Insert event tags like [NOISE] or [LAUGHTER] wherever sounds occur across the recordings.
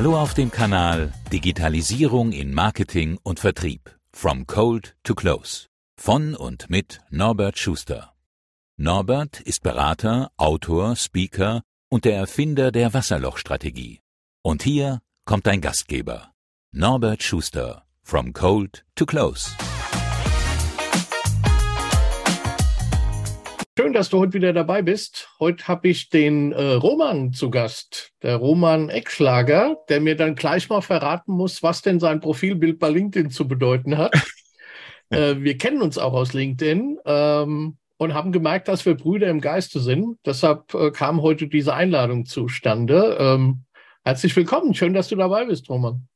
Hallo auf dem Kanal Digitalisierung in Marketing und Vertrieb. From Cold to Close. Von und mit Norbert Schuster. Norbert ist Berater, Autor, Speaker und der Erfinder der Wasserlochstrategie. Und hier kommt ein Gastgeber. Norbert Schuster. From Cold to Close. Schön, dass du heute wieder dabei bist. Heute habe ich den äh, Roman zu Gast, der Roman Eckschlager, der mir dann gleich mal verraten muss, was denn sein Profilbild bei LinkedIn zu bedeuten hat. [LAUGHS] äh, wir kennen uns auch aus LinkedIn ähm, und haben gemerkt, dass wir Brüder im Geiste sind. Deshalb äh, kam heute diese Einladung zustande. Ähm, herzlich willkommen. Schön, dass du dabei bist, Roman.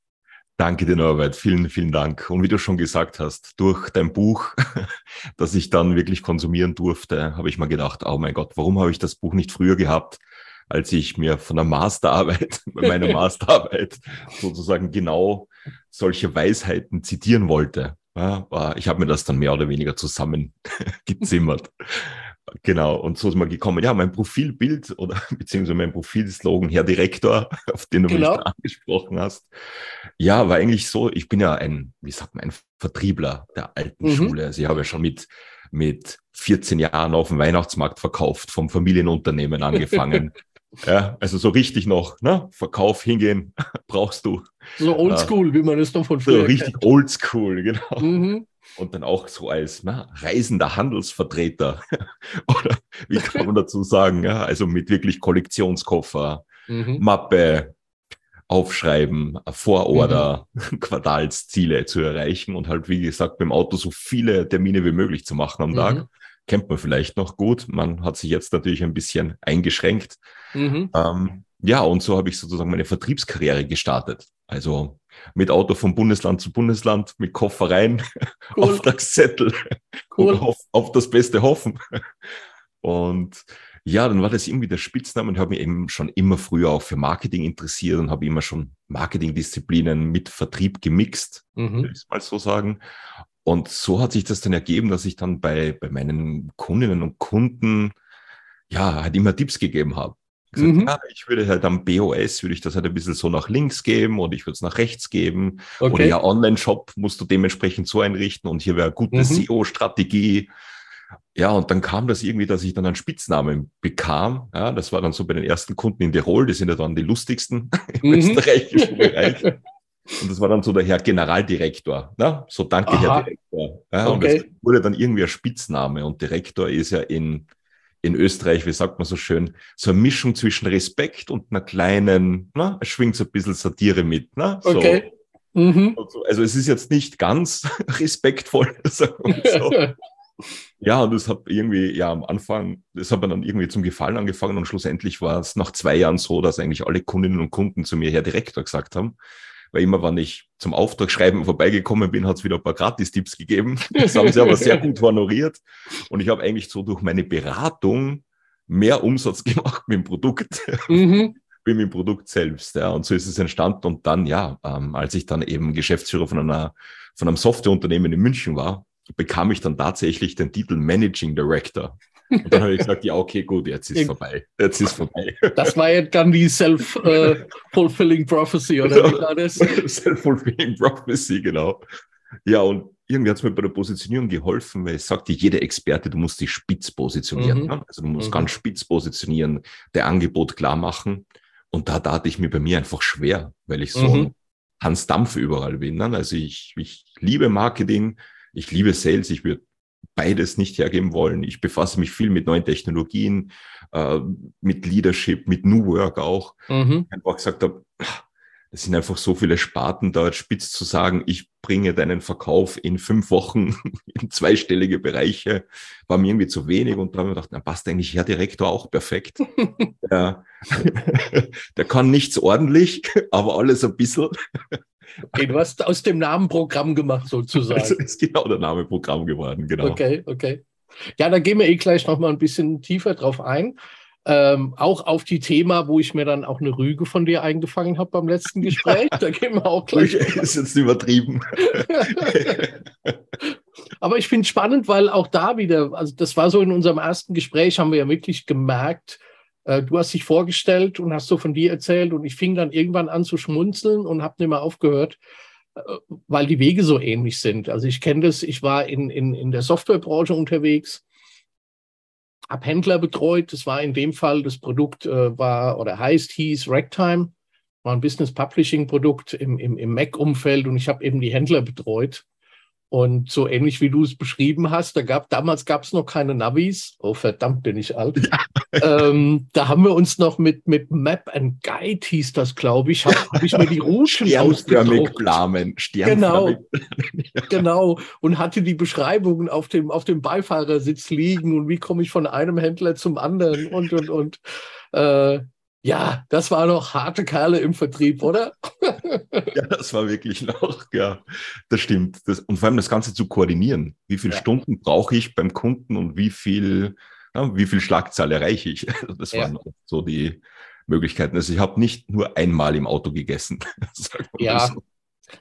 Danke dir, Norbert. Vielen, vielen Dank. Und wie du schon gesagt hast, durch dein Buch, [LAUGHS] das ich dann wirklich konsumieren durfte, habe ich mir gedacht, oh mein Gott, warum habe ich das Buch nicht früher gehabt, als ich mir von der Masterarbeit, [LAUGHS] meiner [LAUGHS] Masterarbeit sozusagen genau solche Weisheiten zitieren wollte. Ja, ich habe mir das dann mehr oder weniger zusammen gezimmert. Genau, und so ist man gekommen. Ja, mein Profilbild oder [LAUGHS] beziehungsweise mein Profilslogan, Herr Direktor, [LAUGHS] auf den du genau. mich angesprochen hast. Ja, war eigentlich so, ich bin ja ein, wie sagt man, ein Vertriebler der alten mhm. Schule. Also ich habe ja schon mit, mit 14 Jahren auf dem Weihnachtsmarkt verkauft, vom Familienunternehmen angefangen. [LAUGHS] ja, also so richtig noch, ne? Verkauf hingehen, brauchst du. So oldschool, äh, wie man es noch von früher So richtig oldschool, genau. Mhm und dann auch so als na, reisender Handelsvertreter [LAUGHS] oder wie kann man dazu sagen, ja, also mit wirklich Kollektionskoffer, mhm. Mappe, aufschreiben, Vororder, mhm. [LAUGHS] Quartalsziele zu erreichen und halt, wie gesagt, beim Auto so viele Termine wie möglich zu machen am mhm. Tag. Kennt man vielleicht noch gut. Man hat sich jetzt natürlich ein bisschen eingeschränkt. Mhm. Ähm, ja, und so habe ich sozusagen meine Vertriebskarriere gestartet. Also mit Auto von Bundesland zu Bundesland, mit Koffer rein, [LAUGHS] cool. Auftragszettel [LAUGHS] cool. auf, auf das Beste hoffen. [LAUGHS] Und ja, dann war das irgendwie der Spitzname und habe mich eben schon immer früher auch für Marketing interessiert und habe immer schon Marketingdisziplinen mit Vertrieb gemixt, mhm. will ich mal so sagen. Und so hat sich das dann ergeben, dass ich dann bei, bei meinen Kundinnen und Kunden ja halt immer Tipps gegeben habe gesagt, mhm. ja, ich würde halt am BOS, würde ich das halt ein bisschen so nach links geben und ich würde es nach rechts geben. Okay. Oder ja, Online-Shop musst du dementsprechend so einrichten und hier wäre eine gute mhm. SEO-Strategie. Ja, und dann kam das irgendwie, dass ich dann einen Spitznamen bekam. Ja, das war dann so bei den ersten Kunden in Tirol, die sind ja dann die lustigsten [LAUGHS] im mhm. österreichischen Bereich. [LAUGHS] Und das war dann so der Herr Generaldirektor. Ne? So danke, Aha. Herr Direktor. Ja, okay. Und das wurde dann irgendwie ein Spitzname. Und Direktor ist ja in in Österreich, wie sagt man so schön, so eine Mischung zwischen Respekt und einer kleinen, na, es schwingt so ein bisschen Satire mit. Ne? So. Okay. Mhm. Also es ist jetzt nicht ganz [LAUGHS] respektvoll. [LAUGHS] so. [LAUGHS] ja, und das hat irgendwie, ja, am Anfang, das hat mir dann irgendwie zum Gefallen angefangen und schlussendlich war es nach zwei Jahren so, dass eigentlich alle Kundinnen und Kunden zu mir Herr Direktor gesagt haben weil immer, wenn ich zum Auftragsschreiben vorbeigekommen bin, hat es wieder ein paar Gratis-Tipps gegeben. [LAUGHS] Das haben sie aber sehr gut honoriert. Und ich habe eigentlich so durch meine Beratung mehr Umsatz [LAUGHS] gemacht mit dem Produkt. Mhm. [LAUGHS] wie mit dem Produkt selbst. Ja. Und so ist es entstanden. Und dann, ja, ähm, als ich dann eben Geschäftsführer von einer, von einem Softwareunternehmen in München war, bekam ich dann tatsächlich den Titel Managing Director. Und dann habe ich gesagt, ja, okay, gut, jetzt ist vorbei. Jetzt ist vorbei. Das war ja dann die Self-Fulfilling äh, Prophecy, oder wie war das? [LAUGHS] Self-Fulfilling Prophecy, genau. Ja, und irgendwie hat es mir bei der Positionierung geholfen, weil es sagte jeder Experte, du musst dich spitz positionieren. Mhm. Ne? Also du musst mhm. ganz spitz positionieren, der Angebot klar machen. Und da tat ich mir bei mir einfach schwer, weil ich so mhm. Hans Dampf überall bin. Ne? Also ich, ich liebe Marketing, ich liebe Sales, ich würde beides nicht hergeben wollen. Ich befasse mich viel mit neuen Technologien, äh, mit Leadership, mit New Work auch. Mhm. Einfach gesagt habe, es sind einfach so viele Sparten dort spitz zu sagen, ich bringe deinen Verkauf in fünf Wochen [LAUGHS] in zweistellige Bereiche, war mir irgendwie zu wenig und da habe ich gedacht, na passt eigentlich Herr Direktor auch perfekt. [LAUGHS] der, [LAUGHS] der kann nichts ordentlich, aber alles ein bisschen. Okay, du hast aus dem Namen Programm gemacht sozusagen. Das ist genau der Name Programm geworden, genau. Okay, okay. Ja, da gehen wir eh gleich nochmal ein bisschen tiefer drauf ein. Ähm, auch auf die Thema, wo ich mir dann auch eine Rüge von dir eingefangen habe beim letzten [LAUGHS] Gespräch. Da gehen wir auch gleich. Ist jetzt übertrieben. [LAUGHS] Aber ich finde es spannend, weil auch da wieder, also das war so in unserem ersten Gespräch, haben wir ja wirklich gemerkt, du hast dich vorgestellt und hast so von dir erzählt und ich fing dann irgendwann an zu schmunzeln und habe nicht mehr aufgehört, äh, weil die Wege so ähnlich sind. Also ich kenne das, ich war in, in, in der Softwarebranche unterwegs, habe Händler betreut. Das war in dem Fall, das Produkt äh, war oder heißt, hieß Ragtime, war ein Business Publishing Produkt im, im, im Mac-Umfeld und ich habe eben die Händler betreut. Und so ähnlich wie du es beschrieben hast, da gab damals gab es noch keine Navis. Oh verdammt, bin ich alt. Ja. Ähm, da haben wir uns noch mit mit Map and Guide hieß das, glaube ich, habe hab ich mir die Routen ausgedruckt. Plamen, genau, genau. Und hatte die Beschreibungen auf dem auf dem Beifahrersitz liegen und wie komme ich von einem Händler zum anderen und und und. Äh, ja, das war noch harte Kerle im Vertrieb, oder? [LAUGHS] ja, das war wirklich noch, ja, das stimmt. Das, und vor allem das Ganze zu koordinieren. Wie viele ja. Stunden brauche ich beim Kunden und wie viel, ja, wie viel Schlagzahl erreiche ich? Also [LAUGHS] das ja. waren so die Möglichkeiten. Also ich habe nicht nur einmal im Auto gegessen. [LAUGHS] ja. So.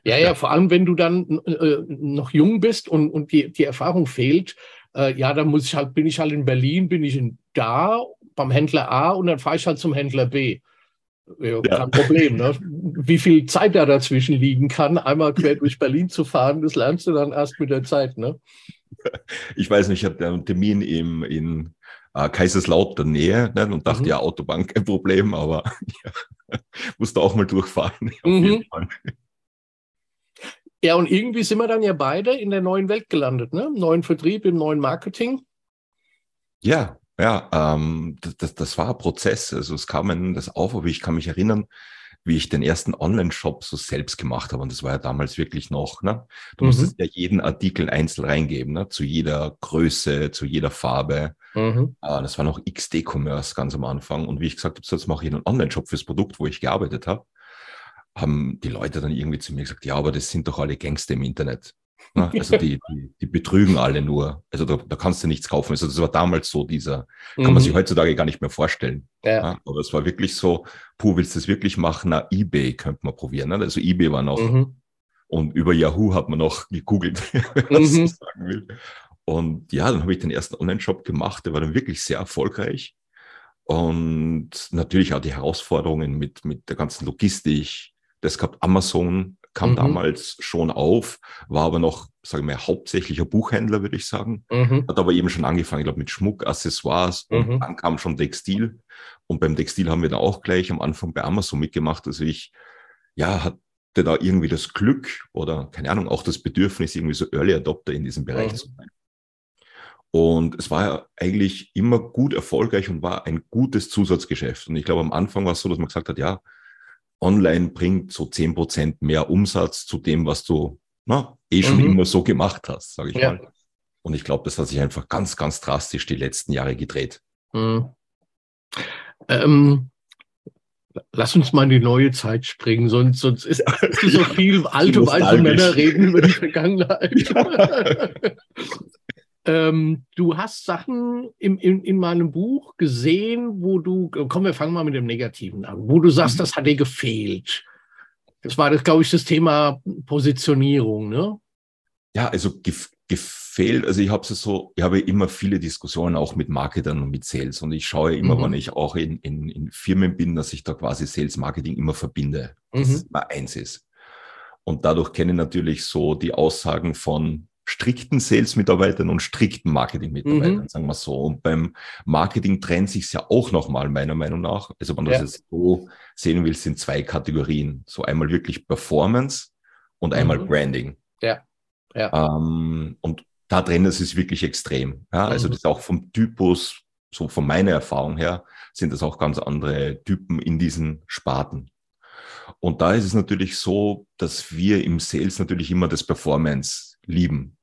ja, ja, vor allem wenn du dann äh, noch jung bist und, und die, die Erfahrung fehlt, äh, ja, dann muss ich halt, bin ich halt in Berlin, bin ich in da beim Händler A und dann fahre ich halt zum Händler B. Ja, ja. Kein Problem. Ne? Wie viel Zeit da dazwischen liegen kann, einmal quer durch Berlin zu fahren, das lernst du dann erst mit der Zeit. Ne? [LAUGHS] Ich weiß nicht, ich hatte einen Termin im, in äh, Kaiserslautern Nähe ne, und dachte, mhm. ja, Autobahn kein Problem, aber [LAUGHS] ja, musste auch mal durchfahren. [LAUGHS] Mhm. Ja, und irgendwie sind wir dann ja beide in der neuen Welt gelandet, ne? Im neuen Vertrieb, im neuen Marketing. Ja, ja, ähm, das, das war ein Prozess. Also es kam das auf, aber ich kann mich erinnern, wie ich den ersten Online-Shop so selbst gemacht habe. Und das war ja damals wirklich noch, ne? Du mhm. musstest ja jeden Artikel einzeln reingeben, ne? Zu jeder Größe, zu jeder Farbe. Mhm. Äh, das war noch XD-Commerce ganz am Anfang. Und wie ich gesagt habe, so jetzt mache ich einen Online-Shop fürs Produkt, wo ich gearbeitet habe, haben die Leute dann irgendwie zu mir gesagt, ja, aber das sind doch alle Gangster im Internet. Ne? Also die, die, die, betrügen alle nur. Also da, da, kannst du nichts kaufen. Also das war damals so dieser, kann mhm. man sich heutzutage gar nicht mehr vorstellen. Ja. Ne? Aber es war wirklich so, puh, willst du das wirklich machen? Na, eBay könnte man probieren. Ne? Also eBay war noch, mhm. und über Yahoo hat man noch gegoogelt, [LAUGHS] was mhm. ich sagen will. Und ja, dann habe ich den ersten Online-Shop gemacht, der war dann wirklich sehr erfolgreich. Und natürlich auch die Herausforderungen mit, mit der ganzen Logistik. Das gab Amazon, kam mhm. damals schon auf, war aber noch, sagen wir, hauptsächlicher Buchhändler, würde ich sagen. Mhm. Hat aber eben schon angefangen, ich glaube, mit Schmuck, Accessoires und mhm. dann kam schon Textil. Und beim Textil haben wir dann auch gleich am Anfang bei Amazon mitgemacht. Also ich, ja, hatte da irgendwie das Glück oder keine Ahnung, auch das Bedürfnis, irgendwie so Early Adopter in diesem Bereich mhm. zu sein. Und es war ja eigentlich immer gut erfolgreich und war ein gutes Zusatzgeschäft. Und ich glaube, am Anfang war es so, dass man gesagt hat, ja, online bringt so zehn Prozent mehr Umsatz zu dem, was du na, eh schon mhm. immer so gemacht hast, sage ich ja. mal. Und ich glaube, das hat sich einfach ganz, ganz drastisch die letzten Jahre gedreht. Mhm. Ähm, lass uns mal in die neue Zeit springen, sonst, sonst ist [LAUGHS] so viel alte, weiße Männer reden über die Vergangenheit. [LAUGHS] Ähm, du hast Sachen im, in, in meinem Buch gesehen, wo du, komm, wir fangen mal mit dem Negativen an, wo du sagst, mhm. das hat dir gefehlt. Das war, das, glaube ich, das Thema Positionierung, ne? Ja, also gef gefehlt, also ich habe es so, ich habe immer viele Diskussionen auch mit Marketern und mit Sales und ich schaue immer, mhm. wenn ich auch in, in, in Firmen bin, dass ich da quasi Sales Marketing immer verbinde, dass mhm. es immer eins ist. Und dadurch kenne ich natürlich so die Aussagen von strikten Sales-Mitarbeitern und strikten Marketing-Mitarbeitern, mhm. sagen wir so. Und beim Marketing trennt sich ja auch nochmal, meiner Meinung nach. Also wenn du ja. das jetzt so sehen willst, sind zwei Kategorien. So einmal wirklich Performance und einmal mhm. Branding. Ja. ja. Ähm, und da trennen es sich wirklich extrem. Ja, also mhm. das ist auch vom Typus, so von meiner Erfahrung her, sind das auch ganz andere Typen in diesen Sparten. Und da ist es natürlich so, dass wir im Sales natürlich immer das Performance lieben.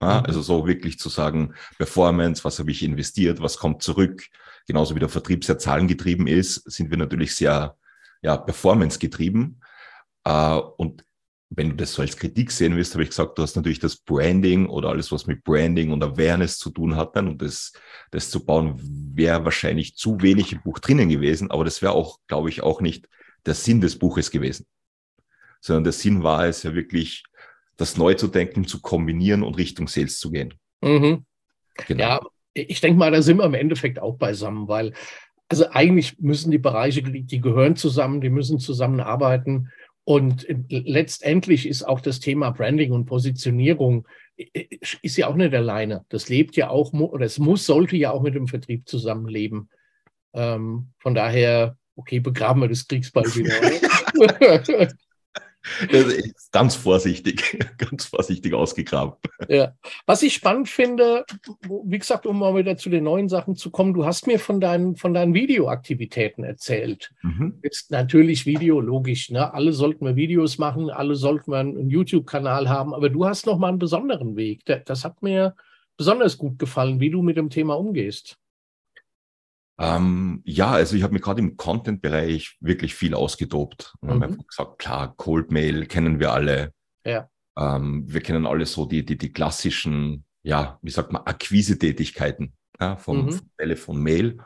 Ja, mhm. also so wirklich zu sagen, Performance, was habe ich investiert, was kommt zurück. Genauso wie der Vertrieb sehr zahlengetrieben ist, sind wir natürlich sehr ja, Performance getrieben. Äh, und wenn du das so als Kritik sehen willst, habe ich gesagt, du hast natürlich das Branding oder alles, was mit Branding und Awareness zu tun hat, dann, und das, das zu bauen, wäre wahrscheinlich zu wenig im Buch drinnen gewesen, aber das wäre auch, glaube ich, auch nicht der Sinn des Buches gewesen. Sondern der Sinn war es ja wirklich, das neu zu denken, zu kombinieren und Richtung Sales zu gehen. Mhm. Genau. Ja, ich denke mal, da sind wir im Endeffekt auch beisammen, weil also eigentlich müssen die Bereiche, die gehören zusammen, die müssen zusammenarbeiten. Und letztendlich ist auch das Thema Branding und Positionierung ist ja auch nicht alleine. Das lebt ja auch, oder es muss, sollte ja auch mit dem Vertrieb zusammenleben. Ähm, von daher, okay, begraben wir das Kriegsball wieder. [LAUGHS] [LAUGHS] [LAUGHS] ganz vorsichtig, [LAUGHS] ganz vorsichtig ausgegraben. Ja. Was ich spannend finde, wie gesagt, um mal wieder zu den neuen Sachen zu kommen, du hast mir von deinen, von deinen Videoaktivitäten erzählt. Mhm. Jetzt natürlich Video, logisch, ne? Alle sollten wir Videos machen, alle sollten wir einen YouTube-Kanal haben, aber du hast noch mal einen besonderen Weg. Das hat mir besonders gut gefallen, wie du mit dem Thema umgehst. Ähm, ja, also ich habe mir gerade im Content-Bereich wirklich viel ausgetobt. Und mhm. einfach gesagt, klar, Cold Mail kennen wir alle. Ja. Ähm, wir kennen alle so die, die, die klassischen, ja, wie sagt man, Akquise-Tätigkeiten ja, vom, mhm. vom Telefon, Mail.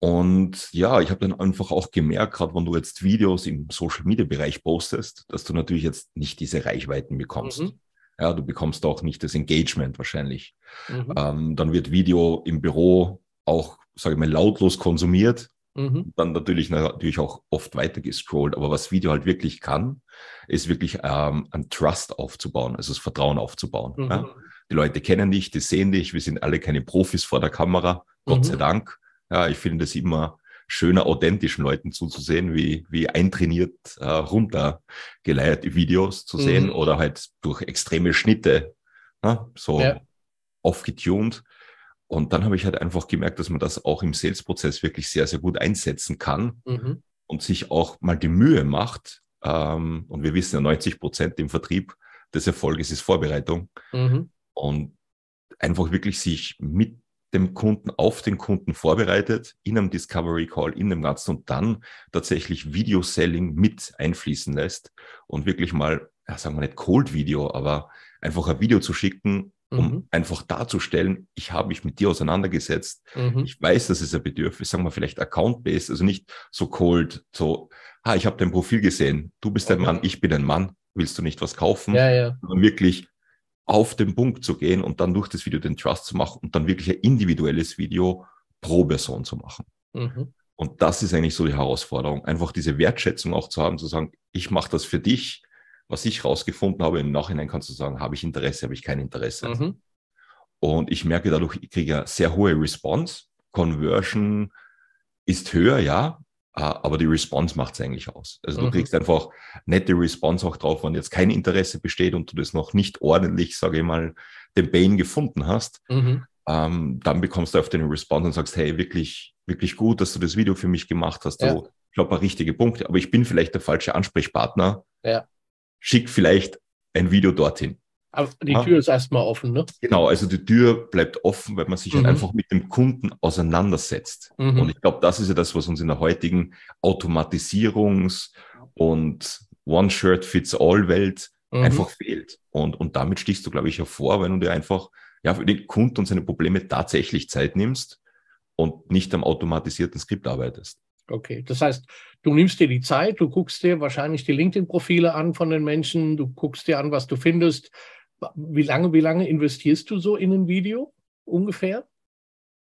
Und ja, ich habe dann einfach auch gemerkt, gerade wenn du jetzt Videos im Social-Media-Bereich postest, dass du natürlich jetzt nicht diese Reichweiten bekommst. Mhm. Ja, du bekommst auch nicht das Engagement wahrscheinlich. Mhm. Ähm, dann wird Video im Büro auch sage ich mal, lautlos konsumiert, mhm. dann natürlich, natürlich auch oft weiter gescrollt. Aber was Video halt wirklich kann, ist wirklich ähm, ein Trust aufzubauen, also das Vertrauen aufzubauen. Mhm. Ja? Die Leute kennen dich, die sehen dich, wir sind alle keine Profis vor der Kamera, Gott mhm. sei Dank. Ja, ich finde es immer schöner, authentischen Leuten zuzusehen, wie, wie eintrainiert äh, runtergeleierte Videos zu sehen mhm. oder halt durch extreme Schnitte, ja, so ja. aufgetuned. Und dann habe ich halt einfach gemerkt, dass man das auch im Sales-Prozess wirklich sehr, sehr gut einsetzen kann mhm. und sich auch mal die Mühe macht. Ähm, und wir wissen ja, 90 Prozent im Vertrieb des Erfolges ist Vorbereitung. Mhm. Und einfach wirklich sich mit dem Kunden auf den Kunden vorbereitet, in einem Discovery Call, in dem Ganzen und dann tatsächlich Video-Selling mit einfließen lässt und wirklich mal, ja, sagen wir nicht Cold Video, aber einfach ein Video zu schicken, um mhm. einfach darzustellen, ich habe mich mit dir auseinandergesetzt. Mhm. Ich weiß, das ist ein Bedürfnis, sagen wir vielleicht Account-based, also nicht so cold, so, ah, ich habe dein Profil gesehen, du bist ein Mann, ich bin ein Mann, willst du nicht was kaufen? Ja, ja. Sondern wirklich auf den Punkt zu gehen und dann durch das Video den Trust zu machen und dann wirklich ein individuelles Video pro Person zu machen. Mhm. Und das ist eigentlich so die Herausforderung, einfach diese Wertschätzung auch zu haben, zu sagen, ich mache das für dich, was ich rausgefunden habe, im Nachhinein kannst du sagen, habe ich Interesse, habe ich kein Interesse. Mhm. Und ich merke dadurch, ich kriege eine sehr hohe Response. Conversion ist höher, ja, aber die Response macht es eigentlich aus. Also mhm. du kriegst einfach nette Response auch drauf, wenn jetzt kein Interesse besteht und du das noch nicht ordentlich, sage ich mal, den Bane gefunden hast. Mhm. Ähm, dann bekommst du auf den Response und sagst, hey, wirklich, wirklich gut, dass du das Video für mich gemacht hast. Ja. Du, ich glaube, richtige Punkte, aber ich bin vielleicht der falsche Ansprechpartner. Ja schick vielleicht ein Video dorthin. Aber die Tür ja. ist erstmal offen, ne? Genau, also die Tür bleibt offen, weil man sich halt mhm. einfach mit dem Kunden auseinandersetzt. Mhm. Und ich glaube, das ist ja das, was uns in der heutigen Automatisierungs- und One-Shirt-Fits-All-Welt mhm. einfach fehlt. Und, und damit stichst du, glaube ich, hervor, wenn du dir einfach ja, für den Kunden und seine Probleme tatsächlich Zeit nimmst und nicht am automatisierten Skript arbeitest. Okay, das heißt, du nimmst dir die Zeit, du guckst dir wahrscheinlich die LinkedIn-Profile an von den Menschen, du guckst dir an, was du findest. Wie lange, wie lange investierst du so in ein Video ungefähr?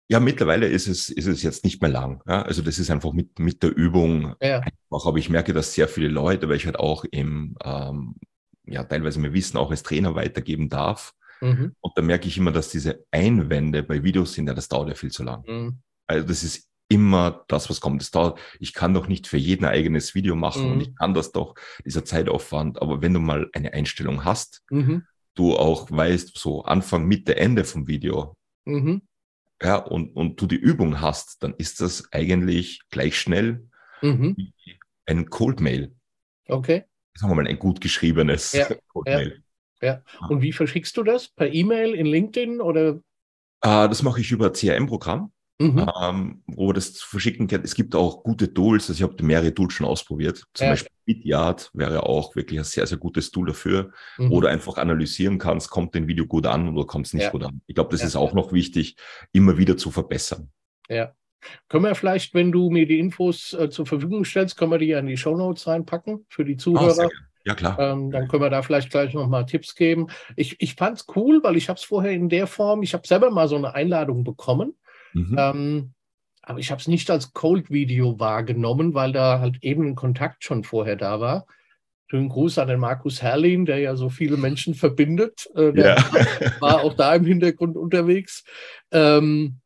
Ja, mittlerweile ist es, ist es jetzt nicht mehr lang. Ja? Also das ist einfach mit, mit der Übung ja. einfach, aber ich merke, dass sehr viele Leute, weil ich halt auch im, ähm, ja, teilweise mein Wissen auch als Trainer weitergeben darf. Mhm. Und da merke ich immer, dass diese Einwände bei Videos sind, ja, das dauert ja viel zu lang. Mhm. Also das ist immer das, was kommt. Das dauert, ich kann doch nicht für jeden ein eigenes Video machen mhm. und ich kann das doch, dieser Zeitaufwand. Aber wenn du mal eine Einstellung hast, mhm. du auch weißt, so Anfang, Mitte, Ende vom Video, mhm. ja, und, und du die Übung hast, dann ist das eigentlich gleich schnell mhm. wie ein Cold Mail. Okay. Sagen wir mal ein gut geschriebenes ja, [LAUGHS] Cold Mail. Ja. ja. Und wie verschickst du das? Per E-Mail, in LinkedIn oder? Ah, das mache ich über CRM-Programm mhm. ähm, wo das zu verschicken kann. Es gibt auch gute Tools, also ich habe mehrere Tools schon ausprobiert. Zum ja. Beispiel Bityard wäre auch wirklich ein sehr, sehr gutes Tool dafür, mhm. wo du einfach analysieren kannst, kommt dein Video gut an oder kommt es nicht ja. gut an. Ich glaube, das ja. ist auch noch wichtig, immer wieder zu verbessern. Ja. Können wir vielleicht, wenn du mir die Infos äh, zur Verfügung stellst, können wir die ja in die Show Notes reinpacken für die ah, Zuhörer. Oh, ja, klar. Ähm, dann können wir da vielleicht gleich nochmal Tipps geben. Ich, ich fand es cool, weil ich habe es vorher in der Form, ich habe selber mal so eine Einladung bekommen Mhm. Ähm, aber ich habe es nicht als Cold-Video wahrgenommen, weil da halt eben ein Kontakt schon vorher da war. Schönen Gruß an den Markus Herrlin, der ja so viele Menschen verbindet. Äh, der ja. [LAUGHS] war auch da im Hintergrund unterwegs. Ähm,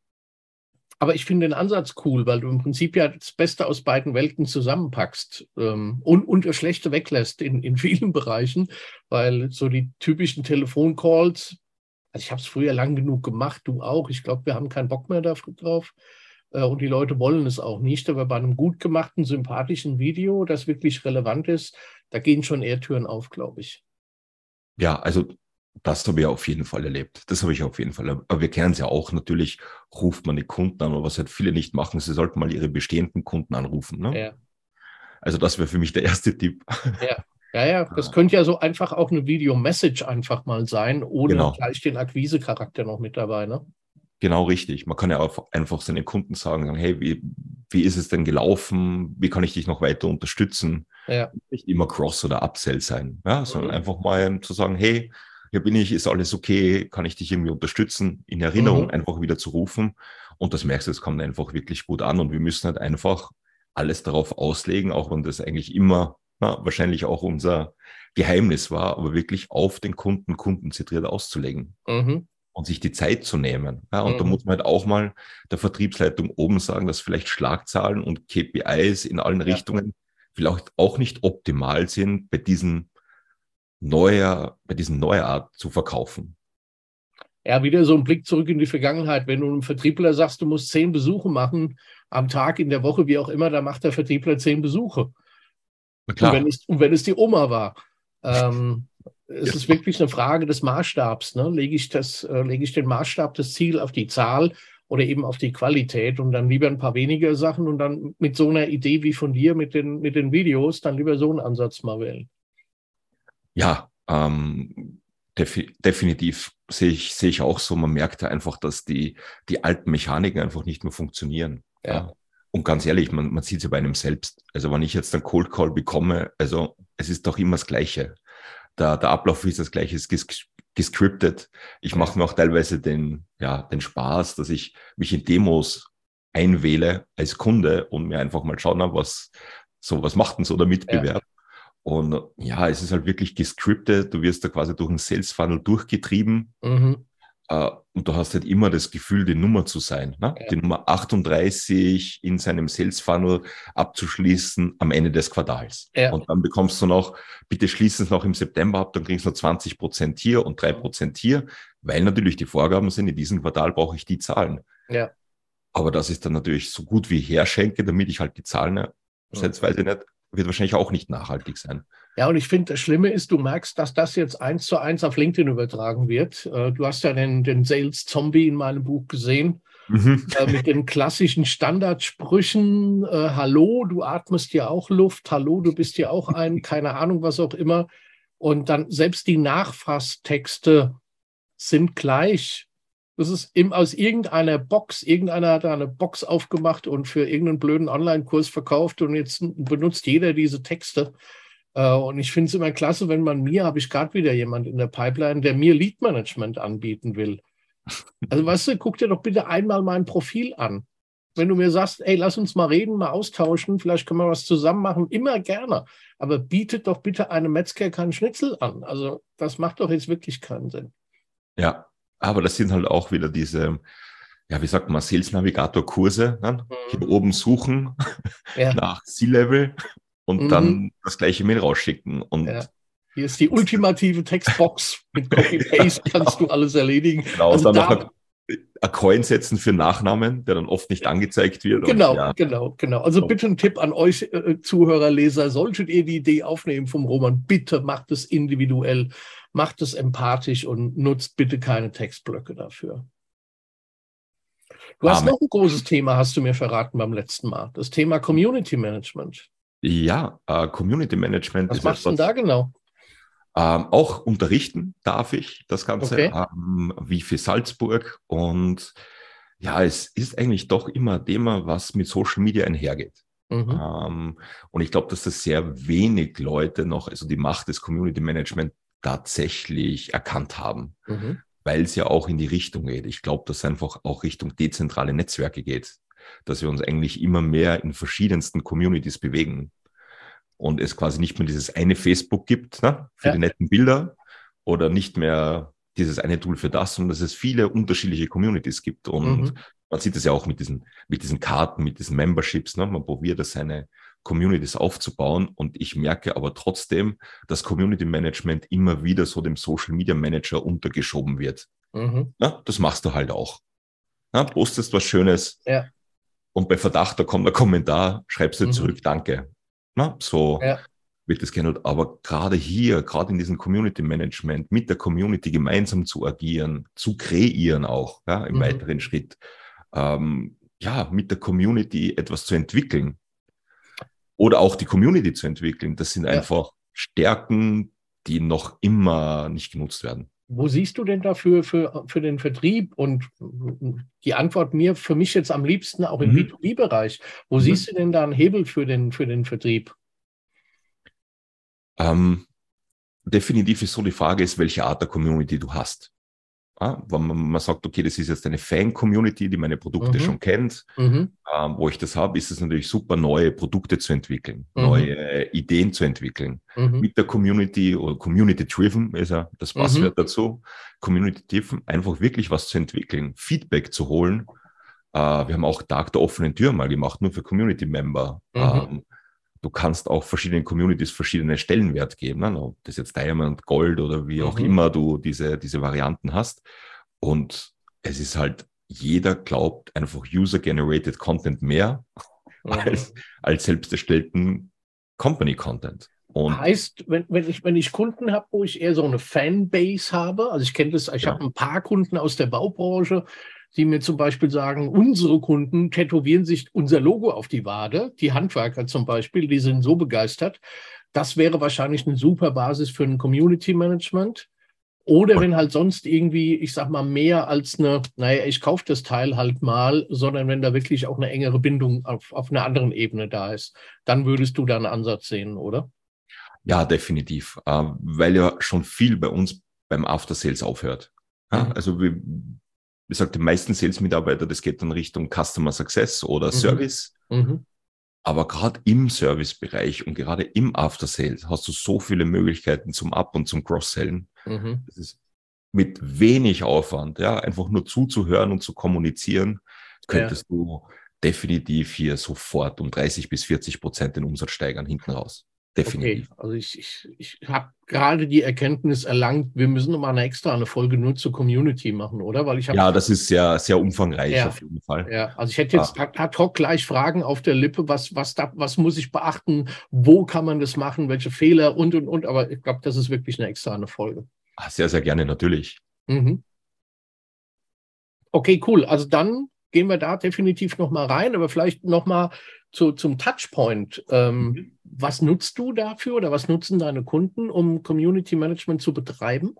aber ich finde den Ansatz cool, weil du im Prinzip ja das Beste aus beiden Welten zusammenpackst ähm, und, und das Schlechte weglässt in, in vielen [LAUGHS] Bereichen, weil so die typischen Telefoncalls, also ich habe es früher lang genug gemacht, du auch. Ich glaube, wir haben keinen Bock mehr drauf. Äh, und die Leute wollen es auch nicht. Aber bei einem gut gemachten, sympathischen Video, das wirklich relevant ist, da gehen schon eher Türen auf, glaube ich. Ja, also das habe ich auf jeden Fall erlebt. Das habe ich auf jeden Fall. Aber wir kennen es ja auch. Natürlich ruft man die Kunden an, aber was halt viele nicht machen, sie sollten mal ihre bestehenden Kunden anrufen. Ne? Ja. Also das wäre für mich der erste Tipp. Ja. [LAUGHS] Ja, ja, das könnte ja so einfach auch eine Video-Message einfach mal sein, ohne genau. gleich den Akquise-Charakter noch mit dabei, ne? Genau richtig. Man kann ja auch einfach seinen Kunden sagen, hey, wie, wie ist es denn gelaufen? Wie kann ich dich noch weiter unterstützen? Ja. Nicht immer Cross- oder Upsell sein, ja, sondern mhm. einfach mal zu sagen, hey, hier bin ich, ist alles okay, kann ich dich irgendwie unterstützen, in Erinnerung mhm. einfach wieder zu rufen. Und das merkst du, es kommt einfach wirklich gut an und wir müssen halt einfach alles darauf auslegen, auch wenn das eigentlich immer na, wahrscheinlich auch unser Geheimnis war, aber wirklich auf den Kunden kundenzentriert auszulegen. Mhm. Und sich die Zeit zu nehmen. Ja, und mhm. da muss man halt auch mal der Vertriebsleitung oben sagen, dass vielleicht Schlagzahlen und KPIs in allen ja. Richtungen vielleicht auch nicht optimal sind bei diesen neuer, bei diesen Neuart zu verkaufen. Ja, wieder so ein Blick zurück in die Vergangenheit. Wenn du einem Vertriebler sagst, du musst zehn Besuche machen am Tag, in der Woche, wie auch immer, dann macht der Vertriebler zehn Besuche. Und wenn, es, und wenn es die Oma war. Ähm, es ja. ist wirklich eine Frage des Maßstabs. Ne? Lege, ich das, äh, lege ich den Maßstab, das Ziel auf die Zahl oder eben auf die Qualität und dann lieber ein paar weniger Sachen und dann mit so einer Idee wie von dir mit den, mit den Videos dann lieber so einen Ansatz mal wählen. Ja, ähm, def definitiv sehe ich, sehe ich auch so. Man merkt ja einfach, dass die, die alten Mechaniken einfach nicht mehr funktionieren. Ja. ja. Und ganz ehrlich, man, man sieht es ja bei einem selbst. Also wenn ich jetzt einen Cold Call bekomme, also es ist doch immer das Gleiche. Der, der Ablauf ist das Gleiche, es ist gescriptet. Ich mache mir auch teilweise den, ja, den Spaß, dass ich mich in Demos einwähle als Kunde und mir einfach mal schauen, was, so, was macht denn so der Mitbewerb? Ja. Und ja, es ist halt wirklich gescriptet. Du wirst da quasi durch einen Sales Funnel durchgetrieben. Mhm. Uh, und du hast halt immer das Gefühl, die Nummer zu sein. Ne? Ja. Die Nummer 38 in seinem Sales Funnel abzuschließen am Ende des Quartals. Ja. Und dann bekommst du noch, bitte schließen es noch im September ab, dann kriegst du noch 20 Prozent hier und drei Prozent hier, weil natürlich die Vorgaben sind, in diesem Quartal brauche ich die Zahlen. Ja. Aber das ist dann natürlich so gut wie herschenke, damit ich halt die Zahlen, ne, selbst weiß ich nicht, wird wahrscheinlich auch nicht nachhaltig sein. Ja, und ich finde, das Schlimme ist, du merkst, dass das jetzt eins zu eins auf LinkedIn übertragen wird. Äh, du hast ja den, den Sales Zombie in meinem Buch gesehen. Mhm. Äh, mit den klassischen Standardsprüchen, äh, Hallo, du atmest ja auch Luft, Hallo, du bist ja auch ein, [LAUGHS] keine Ahnung, was auch immer. Und dann selbst die Nachfasstexte sind gleich. Das ist im, aus irgendeiner Box, irgendeiner hat eine Box aufgemacht und für irgendeinen blöden Online-Kurs verkauft und jetzt benutzt jeder diese Texte. Äh, und ich finde es immer klasse, wenn man mir, habe ich gerade wieder jemand in der Pipeline, der mir Lead-Management anbieten will. Also weißt du, guck dir doch bitte einmal mein Profil an. Wenn du mir sagst, ey, lass uns mal reden, mal austauschen, vielleicht können wir was zusammen machen, immer gerne. Aber bietet doch bitte einem Metzger keinen Schnitzel an. Also das macht doch jetzt wirklich keinen Sinn. Ja, aber das sind halt auch wieder diese, ja, wie sagt man, Sales Navigator Kurse. Ne? Mhm. Hier oben suchen ja. [LAUGHS] nach C-Level und mhm. dann das gleiche Mail rausschicken. Und ja. Hier ist die ultimative Textbox. [LAUGHS] Mit Copy-Paste kannst du alles erledigen. Genau, also und dann da, noch ein Coin setzen für Nachnamen, der dann oft nicht angezeigt wird. Genau, ja. genau, genau. Also bitte ein Tipp an euch äh, Zuhörer, Leser, solltet ihr die Idee aufnehmen vom Roman, bitte macht es individuell macht es empathisch und nutzt bitte keine Textblöcke dafür. Du Amen. hast noch ein großes Thema, hast du mir verraten beim letzten Mal. Das Thema Community Management. Ja, äh, Community Management. Was machst du denn da genau? Ähm, auch unterrichten darf ich das Ganze, okay. ähm, wie für Salzburg. Und ja, es ist eigentlich doch immer ein Thema, was mit Social Media einhergeht. Mhm. Ähm, und ich glaube, dass das sehr wenig Leute noch, also die Macht des Community Management tatsächlich erkannt haben, mhm. weil es ja auch in die Richtung geht. Ich glaube, dass es einfach auch Richtung dezentrale Netzwerke geht. Dass wir uns eigentlich immer mehr in verschiedensten Communities bewegen und es quasi nicht mehr dieses eine Facebook gibt ne, für ja. die netten Bilder oder nicht mehr dieses eine Tool für das, sondern dass es viele unterschiedliche Communities gibt. Und mhm. man sieht es ja auch mit diesen, mit diesen Karten, mit diesen Memberships. Ne? Man probiert das seine Communities aufzubauen. Und ich merke aber trotzdem, dass Community Management immer wieder so dem Social Media Manager untergeschoben wird. Mhm. Na, das machst du halt auch. Na, postest was Schönes. Ja. Und bei Verdacht, da kommt ein Kommentar, schreibst du mhm. zurück, danke. Na, so ja. wird das gehandelt. Aber gerade hier, gerade in diesem Community Management, mit der Community gemeinsam zu agieren, zu kreieren auch, ja, im mhm. weiteren Schritt, ähm, ja, mit der Community etwas zu entwickeln oder auch die Community zu entwickeln, das sind ja. einfach Stärken, die noch immer nicht genutzt werden. Wo siehst du denn dafür für, für den Vertrieb und die Antwort mir für mich jetzt am liebsten auch im mhm. B2B-Bereich? Wo mhm. siehst du denn da einen Hebel für den, für den Vertrieb? Ähm, definitiv ist so die Frage ist, welche Art der Community du hast. Ja, wenn man, man, sagt, okay, das ist jetzt eine Fan-Community, die meine Produkte mhm. schon kennt, mhm. ähm, wo ich das habe, ist es natürlich super, neue Produkte zu entwickeln, mhm. neue Ideen zu entwickeln. Mhm. Mit der Community oder Community-Driven ist ja das Passwort mhm. dazu. Community-Driven, einfach wirklich was zu entwickeln, Feedback zu holen. Äh, wir haben auch Tag der offenen Tür mal gemacht, nur für Community-Member. Mhm. Ähm, du kannst auch verschiedenen Communities verschiedene Stellenwert geben, ne? ob das jetzt Diamond, Gold oder wie auch mhm. immer du diese, diese Varianten hast. Und es ist halt, jeder glaubt einfach User-Generated Content mehr mhm. als, als selbst erstellten Company-Content. Und heißt, wenn, wenn, ich, wenn ich Kunden habe, wo ich eher so eine Fanbase habe, also ich kenne das, ich ja. habe ein paar Kunden aus der Baubranche, die mir zum Beispiel sagen, unsere Kunden tätowieren sich unser Logo auf die Wade, die Handwerker zum Beispiel, die sind so begeistert. Das wäre wahrscheinlich eine super Basis für ein Community Management. Oder wenn halt sonst irgendwie, ich sag mal, mehr als eine, naja, ich kaufe das Teil halt mal, sondern wenn da wirklich auch eine engere Bindung auf, auf einer anderen Ebene da ist, dann würdest du da einen Ansatz sehen, oder? Ja, definitiv. Äh, weil ja schon viel bei uns beim After Sales aufhört. Mhm. also wir, wie gesagt, die meisten Sales-Mitarbeiter, das geht dann Richtung Customer Success oder mhm. Service. Mhm. Aber gerade im Service-Bereich und gerade im After Sales hast du so viele Möglichkeiten zum Up- und zum Cross-Sellen. Mhm. Das ist mit wenig Aufwand, ja, einfach nur zuzuhören und zu kommunizieren, könntest ja. du definitiv hier sofort um 30 bis 40 Prozent den Umsatz steigern hinten raus. Definitiv. Okay, also ich, ich, ich habe gerade die Erkenntnis erlangt, wir müssen nochmal eine extra eine Folge nur zur Community machen, oder? Weil ich hab, Ja, das ist sehr, sehr umfangreich ja, auf jeden Fall. Ja, also ich hätte jetzt ah. ad hoc gleich Fragen auf der Lippe, was, was, da, was muss ich beachten, wo kann man das machen, welche Fehler und und und, aber ich glaube, das ist wirklich eine extra eine Folge. Ach, sehr, sehr gerne, natürlich. Mhm. Okay, cool. Also dann gehen wir da definitiv nochmal rein, aber vielleicht nochmal zu, zum Touchpoint. Ähm, mhm. Was nutzt du dafür oder was nutzen deine Kunden, um Community Management zu betreiben?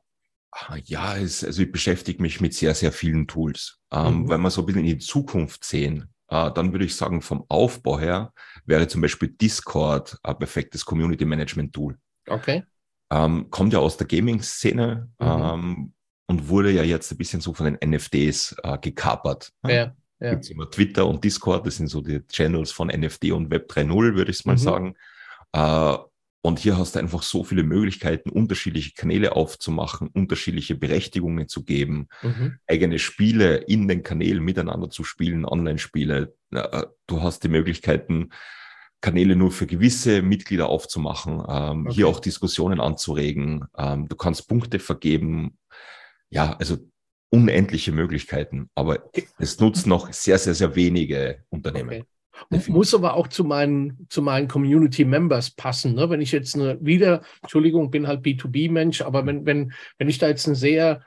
Ah, ja, es, also ich beschäftige mich mit sehr, sehr vielen Tools. Ähm, mhm. Wenn wir so ein bisschen in die Zukunft sehen, äh, dann würde ich sagen, vom Aufbau her wäre zum Beispiel Discord ein perfektes Community Management Tool. Okay. Ähm, kommt ja aus der Gaming-Szene mhm. ähm, und wurde ja jetzt ein bisschen so von den NFTs äh, gekapert. Ja. Ja. Gibt immer Twitter und Discord, das sind so die Channels von NFT und Web 3.0, würde ich mal mhm. sagen. Äh, und hier hast du einfach so viele Möglichkeiten, unterschiedliche Kanäle aufzumachen, unterschiedliche Berechtigungen zu geben, mhm. eigene Spiele in den Kanälen miteinander zu spielen, Online-Spiele. Äh, du hast die Möglichkeiten, Kanäle nur für gewisse Mitglieder aufzumachen, ähm, okay. hier auch Diskussionen anzuregen. Ähm, du kannst Punkte vergeben. Ja, also unendliche Möglichkeiten, aber es nutzen noch sehr, sehr, sehr wenige Unternehmen. Okay. Muss aber auch zu meinen, zu meinen Community Members passen. Ne? Wenn ich jetzt eine, wieder, Entschuldigung, bin halt B2B-Mensch, aber wenn, wenn, wenn ich da jetzt eine sehr,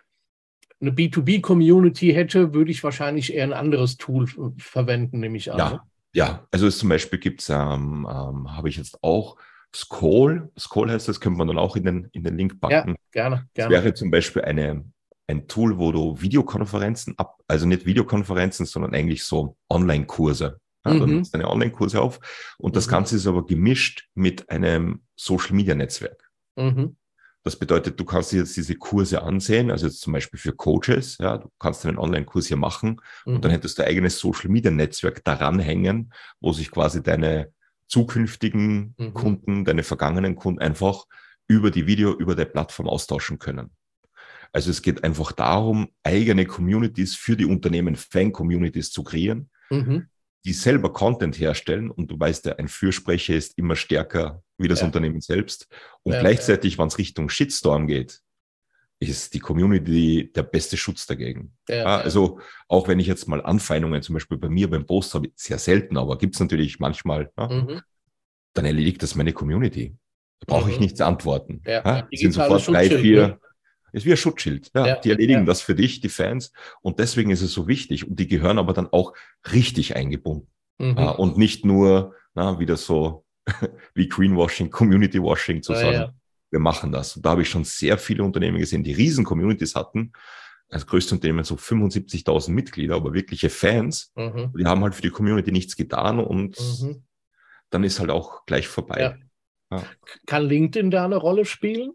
eine B2B-Community hätte, würde ich wahrscheinlich eher ein anderes Tool verwenden, nehme ich an. Ja, ne? ja. also zum Beispiel gibt es, ähm, ähm, habe ich jetzt auch Skoll, Skoll heißt das, könnte man dann auch in den, in den Link packen. Ja, gerne, gerne. Das wäre zum Beispiel eine, ein Tool, wo du Videokonferenzen ab, also nicht Videokonferenzen, sondern eigentlich so Online-Kurse. Ja, mhm. Dann nimmst du deine Online-Kurse auf und das mhm. Ganze ist aber gemischt mit einem Social-Media-Netzwerk. Mhm. Das bedeutet, du kannst dir jetzt diese Kurse ansehen, also jetzt zum Beispiel für Coaches, ja, du kannst einen Online-Kurs hier machen mhm. und dann mhm. hättest du ein eigenes Social-Media-Netzwerk daran hängen, wo sich quasi deine zukünftigen mhm. Kunden, deine vergangenen Kunden einfach über die Video, über der Plattform austauschen können. Also es geht einfach darum, eigene Communities für die Unternehmen, Fan-Communities zu kreieren, mhm. die selber Content herstellen. Und du weißt ja, ein Fürsprecher ist immer stärker wie das ja. Unternehmen selbst. Und ja, gleichzeitig, ja. wenn es Richtung Shitstorm geht, ist die Community der beste Schutz dagegen. Ja, also auch wenn ich jetzt mal Anfeindungen zum Beispiel bei mir beim Post habe, sehr selten, aber gibt es natürlich manchmal, mhm. dann erledigt das meine Community. Da brauche ich mhm. nichts antworten. Ja, ja, sind sofort drei, vier. Ist wie ein Schutzschild. Ja, ja die erledigen ja. das für dich, die Fans. Und deswegen ist es so wichtig. Und die gehören aber dann auch richtig eingebunden. Mhm. Uh, und nicht nur, na, wieder so [LAUGHS] wie Greenwashing, Community Washing zu sagen, wir machen das. Und da habe ich schon sehr viele Unternehmen gesehen, die riesen Communities hatten. Als größte Unternehmen so 75.000 Mitglieder, aber wirkliche Fans. Mhm. Die haben halt für die Community nichts getan und mhm. dann ist halt auch gleich vorbei. Ja. Kann LinkedIn da eine Rolle spielen?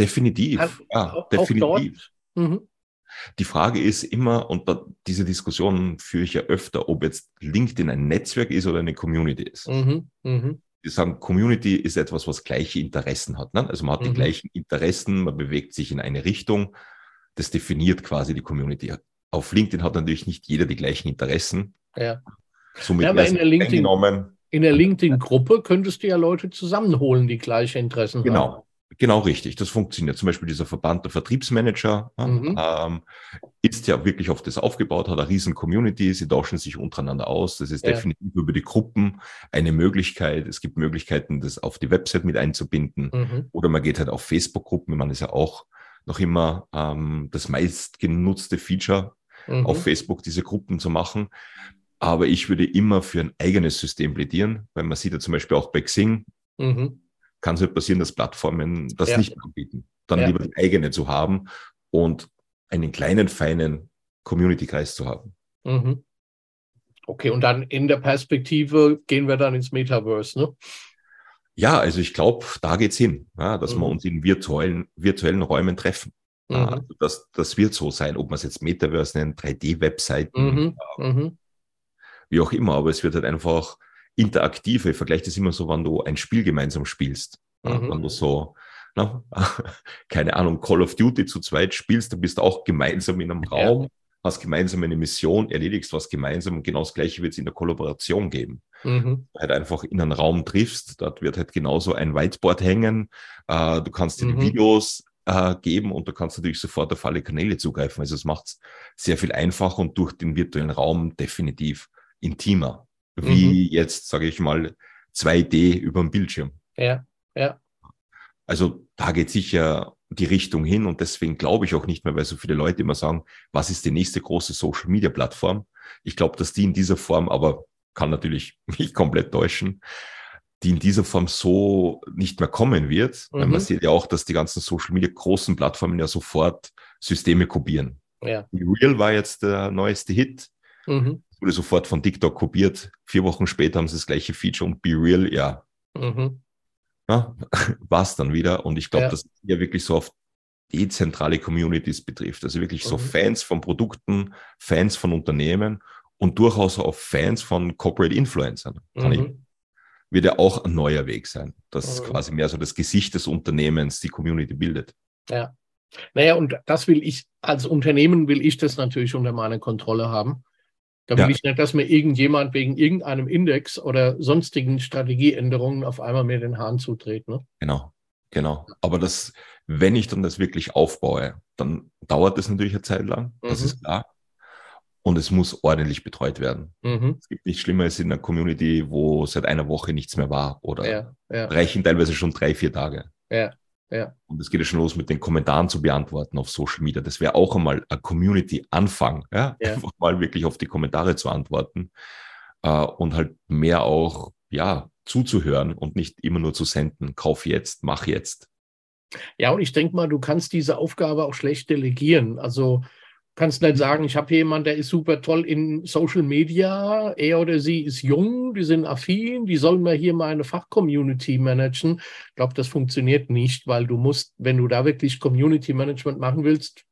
Definitiv, ja, auch, definitiv. Auch mhm. Die Frage ist immer, und da, diese Diskussion führe ich ja öfter, ob jetzt LinkedIn ein Netzwerk ist oder eine Community ist. Mhm. Mhm. Wir sagen, Community ist etwas, was gleiche Interessen hat. Ne? Also man hat die mhm. gleichen Interessen, man bewegt sich in eine Richtung. Das definiert quasi die Community. Auf LinkedIn hat natürlich nicht jeder die gleichen Interessen. Ja. Somit ja, aber in der LinkedIn, in der LinkedIn-Gruppe könntest du ja Leute zusammenholen, die gleiche Interessen genau. haben. Genau. Genau richtig, das funktioniert. Zum Beispiel dieser Verband der Vertriebsmanager mhm. ähm, ist ja wirklich auf das aufgebaut, hat eine riesen Community, sie tauschen sich untereinander aus. Das ist ja. definitiv über die Gruppen eine Möglichkeit. Es gibt Möglichkeiten, das auf die Website mit einzubinden. Mhm. Oder man geht halt auf Facebook-Gruppen. Man ist ja auch noch immer ähm, das meistgenutzte Feature mhm. auf Facebook, diese Gruppen zu machen. Aber ich würde immer für ein eigenes System plädieren, weil man sieht ja zum Beispiel auch bei Xing, mhm. Kann es halt passieren, dass Plattformen das ja. nicht anbieten. Dann ja. lieber die eigene zu haben und einen kleinen, feinen Community-Kreis zu haben. Mhm. Okay, und dann in der Perspektive gehen wir dann ins Metaverse, ne? Ja, also ich glaube, da geht's hin, ja, dass mhm. wir uns in virtuellen, virtuellen Räumen treffen. Mhm. Also das, das wird so sein, ob man es jetzt Metaverse nennt, 3D-Webseiten, mhm. äh, wie auch immer, aber es wird halt einfach interaktive. Ich vergleiche das immer so, wenn du ein Spiel gemeinsam spielst. Mhm. Wenn du so, na, [LAUGHS] keine Ahnung, Call of Duty zu zweit spielst, du bist auch gemeinsam in einem Raum, ja. hast gemeinsam eine Mission, erledigst was gemeinsam und genau das Gleiche wird es in der Kollaboration geben. Mhm. Halt einfach in einen Raum triffst, dort wird halt genauso ein Whiteboard hängen, äh, du kannst dir mhm. die Videos äh, geben und du kannst natürlich sofort auf alle Kanäle zugreifen. Also es macht es sehr viel einfacher und durch den virtuellen Raum definitiv intimer, wie mhm. jetzt, sage ich mal, 2D über dem Bildschirm. Ja, ja. Also da geht sicher die Richtung hin und deswegen glaube ich auch nicht mehr, weil so viele Leute immer sagen, was ist die nächste große Social Media Plattform? Ich glaube, dass die in dieser Form, aber kann natürlich [LAUGHS] mich komplett täuschen, die in dieser Form so nicht mehr kommen wird, mhm. weil man sieht ja auch, dass die ganzen Social Media großen Plattformen ja sofort Systeme kopieren. Ja. Real war jetzt der neueste Hit. Mhm wurde sofort von TikTok kopiert. Vier Wochen später haben sie das gleiche Feature und Be Real, ja. Mhm. ja [LAUGHS] War es dann wieder. Und ich glaube, ja. das ja wirklich so auf dezentrale Communities betrifft. Also wirklich mhm. so Fans von Produkten, Fans von Unternehmen und durchaus auch Fans von Corporate Influencern. Kann mhm. ich, wird ja auch ein neuer Weg sein, dass mhm. quasi mehr so das Gesicht des Unternehmens die Community bildet. Ja. Naja, und das will ich, als Unternehmen will ich das natürlich unter meiner Kontrolle haben. Da will ja. ich nicht, dass mir irgendjemand wegen irgendeinem Index oder sonstigen Strategieänderungen auf einmal mir den Hahn zutritt. Ne? Genau, genau. Aber das, wenn ich dann das wirklich aufbaue, dann dauert das natürlich eine Zeit lang, das mhm. ist klar. Und es muss ordentlich betreut werden. Mhm. Es gibt nichts Schlimmeres in einer Community, wo seit einer Woche nichts mehr war oder ja, ja. reichen teilweise schon drei, vier Tage. Ja. Ja. Und es geht ja schon los mit den Kommentaren zu beantworten auf Social Media. Das wäre auch einmal ein Community-Anfang, ja? ja? [LAUGHS] einfach mal wirklich auf die Kommentare zu antworten äh, und halt mehr auch, ja, zuzuhören und nicht immer nur zu senden, kauf jetzt, mach jetzt. Ja, und ich denke mal, du kannst diese Aufgabe auch schlecht delegieren. Also kannst nicht sagen, ich habe jemanden, der ist super toll in Social Media, er oder sie ist jung, die sind affin, die sollen mir hier meine Fachcommunity managen. Ich glaube, das funktioniert nicht, weil du musst, wenn du da wirklich Community Management machen willst,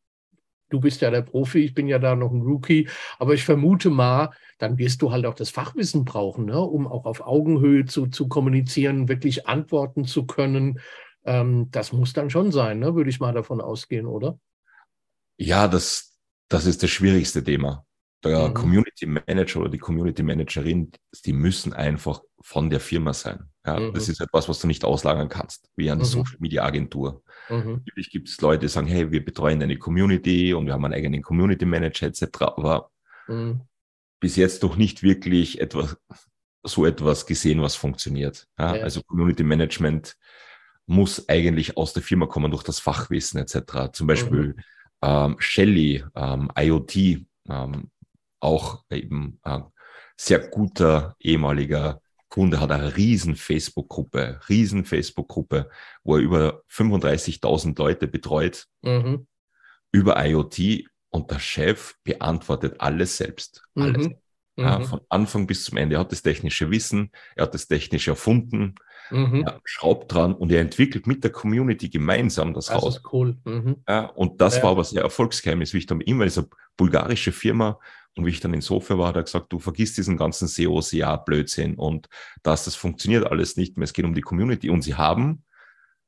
du bist ja der Profi, ich bin ja da noch ein Rookie, aber ich vermute mal, dann wirst du halt auch das Fachwissen brauchen, ne, um auch auf Augenhöhe zu, zu kommunizieren, wirklich antworten zu können. Ähm, das muss dann schon sein, ne, würde ich mal davon ausgehen, oder? Ja, das, das ist das schwierigste Thema. Der mhm. Community Manager oder die Community Managerin, die müssen einfach von der Firma sein. Ja, mhm. Das ist etwas, was du nicht auslagern kannst, wie eine mhm. Social Media Agentur. Mhm. Natürlich gibt es Leute, die sagen, hey, wir betreuen eine Community und wir haben einen eigenen Community Manager etc. Aber mhm. bis jetzt doch nicht wirklich etwas, so etwas gesehen, was funktioniert. Ja, ja. Also Community Management muss eigentlich aus der Firma kommen durch das Fachwissen etc. Zum Beispiel mhm. Ähm, Shelly, ähm, IoT, ähm, auch eben äh, sehr guter ehemaliger Kunde hat eine riesen Facebook-Gruppe, riesen Facebook-Gruppe, wo er über 35.000 Leute betreut mhm. über IoT und der Chef beantwortet alles selbst. Alles. Mhm. Ja, mhm. von Anfang bis zum Ende. Er hat das technische Wissen, er hat das technische erfunden, mhm. er schraubt dran und er entwickelt mit der Community gemeinsam das, das Haus. Ist cool. Mhm. Ja, und das ja. war aber sehr Erfolgsgeheimnis, wie ich dann immer, ist eine bulgarische Firma, und wie ich dann in Sofa war, hat er gesagt, du vergisst diesen ganzen SEO-SEA-Blödsinn und dass das funktioniert alles nicht mehr. Es geht um die Community. Und sie haben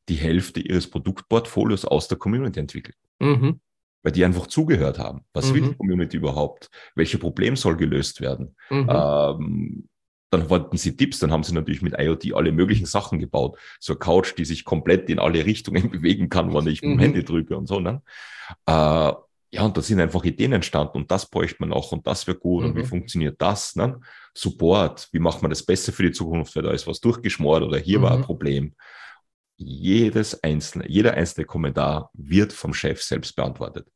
die Hälfte ihres Produktportfolios aus der Community entwickelt. Mhm. Weil die einfach zugehört haben. Was mhm. will die Community überhaupt? Welche Problem soll gelöst werden? Mhm. Ähm, dann wollten sie Tipps, dann haben sie natürlich mit IoT alle möglichen Sachen gebaut. So eine Couch, die sich komplett in alle [LAUGHS] Richtungen bewegen kann, wenn ich mit dem mhm. Handy drücke und so. Ne? Äh, ja, und da sind einfach Ideen entstanden und das bräuchte man auch und das wäre gut mhm. und wie mhm. funktioniert das? Ne? Support, wie macht man das besser für die Zukunft, weil da ist was durchgeschmort oder hier mhm. war ein mhm. Problem. Jedes einzelne, jeder einzelne Kommentar wird vom Chef selbst beantwortet.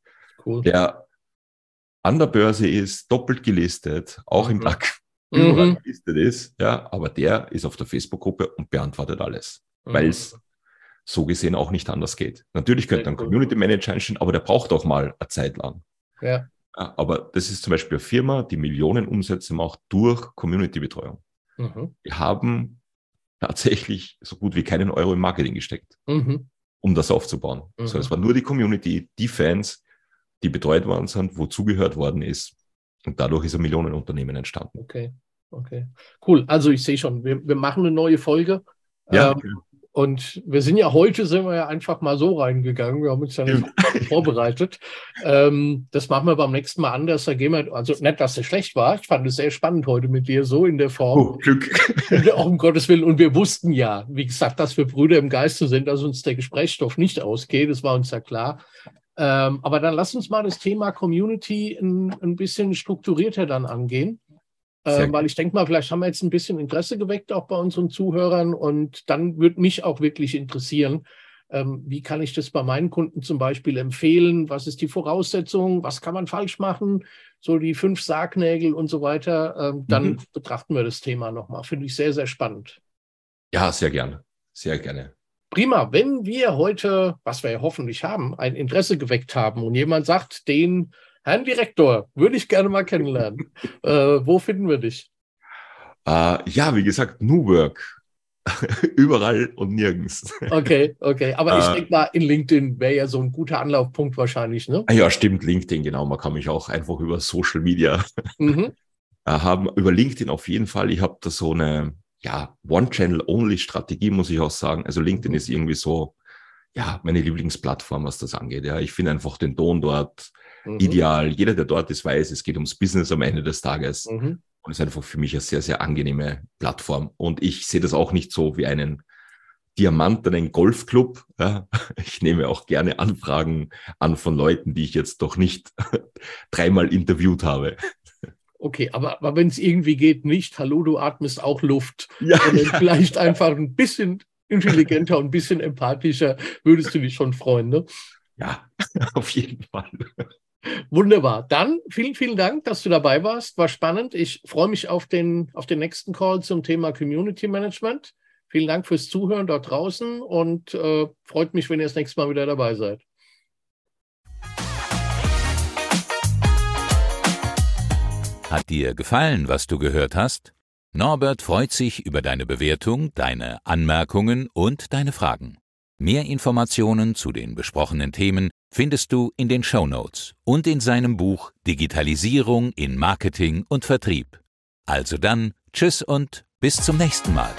Cool. Der an der Börse ist, doppelt gelistet, auch mhm. im DAX überall mhm. gelistet ist, ja, aber der ist auf der Facebook-Gruppe und beantwortet alles, weil es so gesehen auch nicht anders geht. Natürlich könnte ein Community Manager einstellen, aber der braucht auch mal eine Zeit lang. Ja. Aber das ist zum Beispiel eine Firma, die Millionen Umsätze macht durch Community-Betreuung. Mhm. Die haben tatsächlich so gut wie keinen Euro im Marketing gesteckt, mhm. um das aufzubauen. Mhm. So, es war nur die Community, die Fans, die betreut worden sind, wo zugehört worden ist. Und dadurch ist ein Millionenunternehmen entstanden. Okay, okay. Cool. Also ich sehe schon, wir, wir machen eine neue Folge. Ja, ähm, genau. Und wir sind ja heute, sind wir ja einfach mal so reingegangen. Wir haben uns ja nicht [LAUGHS] vorbereitet. Ähm, das machen wir beim nächsten Mal anders. Da gehen wir, also nicht, dass es schlecht war. Ich fand es sehr spannend heute mit dir, so in der Form. Oh, Glück. [LAUGHS] Auch um Gottes Willen. Und wir wussten ja, wie gesagt, dass wir Brüder im Geiste sind, dass uns der Gesprächsstoff nicht ausgeht. Das war uns ja klar. Ähm, aber dann lass uns mal das Thema Community ein, ein bisschen strukturierter dann angehen. Äh, weil ich denke mal, vielleicht haben wir jetzt ein bisschen Interesse geweckt auch bei unseren Zuhörern und dann würde mich auch wirklich interessieren, ähm, wie kann ich das bei meinen Kunden zum Beispiel empfehlen? Was ist die Voraussetzung? Was kann man falsch machen? So die fünf Sargnägel und so weiter. Ähm, dann mhm. betrachten wir das Thema nochmal. Finde ich sehr, sehr spannend. Ja, sehr gerne. Sehr gerne. Prima. Wenn wir heute, was wir ja hoffentlich haben, ein Interesse geweckt haben und jemand sagt, den Herrn Direktor, würde ich gerne mal kennenlernen. [LAUGHS] äh, wo finden wir dich? Uh, ja, wie gesagt, New Work. [LAUGHS] Überall und nirgends. Okay, okay. Aber ich uh, denke mal, in LinkedIn wäre ja so ein guter Anlaufpunkt wahrscheinlich, ne? Ah ja, stimmt, LinkedIn, genau. Man kann mich auch einfach über Social Media [LAUGHS] mhm. Äh, haben. Über LinkedIn auf jeden Fall. Ich habe da so eine ja, One-Channel-Only-Strategie, muss ich auch sagen. Also LinkedIn mhm. ist irgendwie so, ja, meine Lieblingsplattform, was das angeht. Ja, ich finde einfach den Ton dort mhm. ideal. Jeder, der dort ist, weiß, es geht ums Business am Ende des Tages. Mhm. Und es ist einfach für mich eine sehr, sehr angenehme Plattform. Und ich sehe das auch nicht so wie einen Diamant einen Golfclub. Ja. Ich nehme auch gerne Anfragen an von Leuten, die ich jetzt doch nicht [LAUGHS] dreimal interviewt habe. Okay, aber, aber wenn es irgendwie geht, nicht, hallo, du atmest auch Luft. Ja, ja vielleicht einfach ein bisschen intelligenter und ein bisschen empathischer, würdest du dich schon freuen, ne? Ja, [LAUGHS] auf jeden Fall. Wunderbar. Dann vielen, vielen Dank, dass du dabei warst. War spannend. Ich freue mich auf den, auf den nächsten Call zum Thema Community Management. Vielen Dank fürs Zuhören dort draußen und äh, freut mich, wenn ihr das nächste Mal wieder dabei seid. Hat dir gefallen, was du gehört hast? Norbert freut sich über deine Bewertung, deine Anmerkungen und deine Fragen. Mehr Informationen zu den besprochenen Themen findest du in den Show Notes und in seinem Buch Digitalisierung in Marketing und Vertrieb. Also dann, tschüss und bis zum nächsten Mal.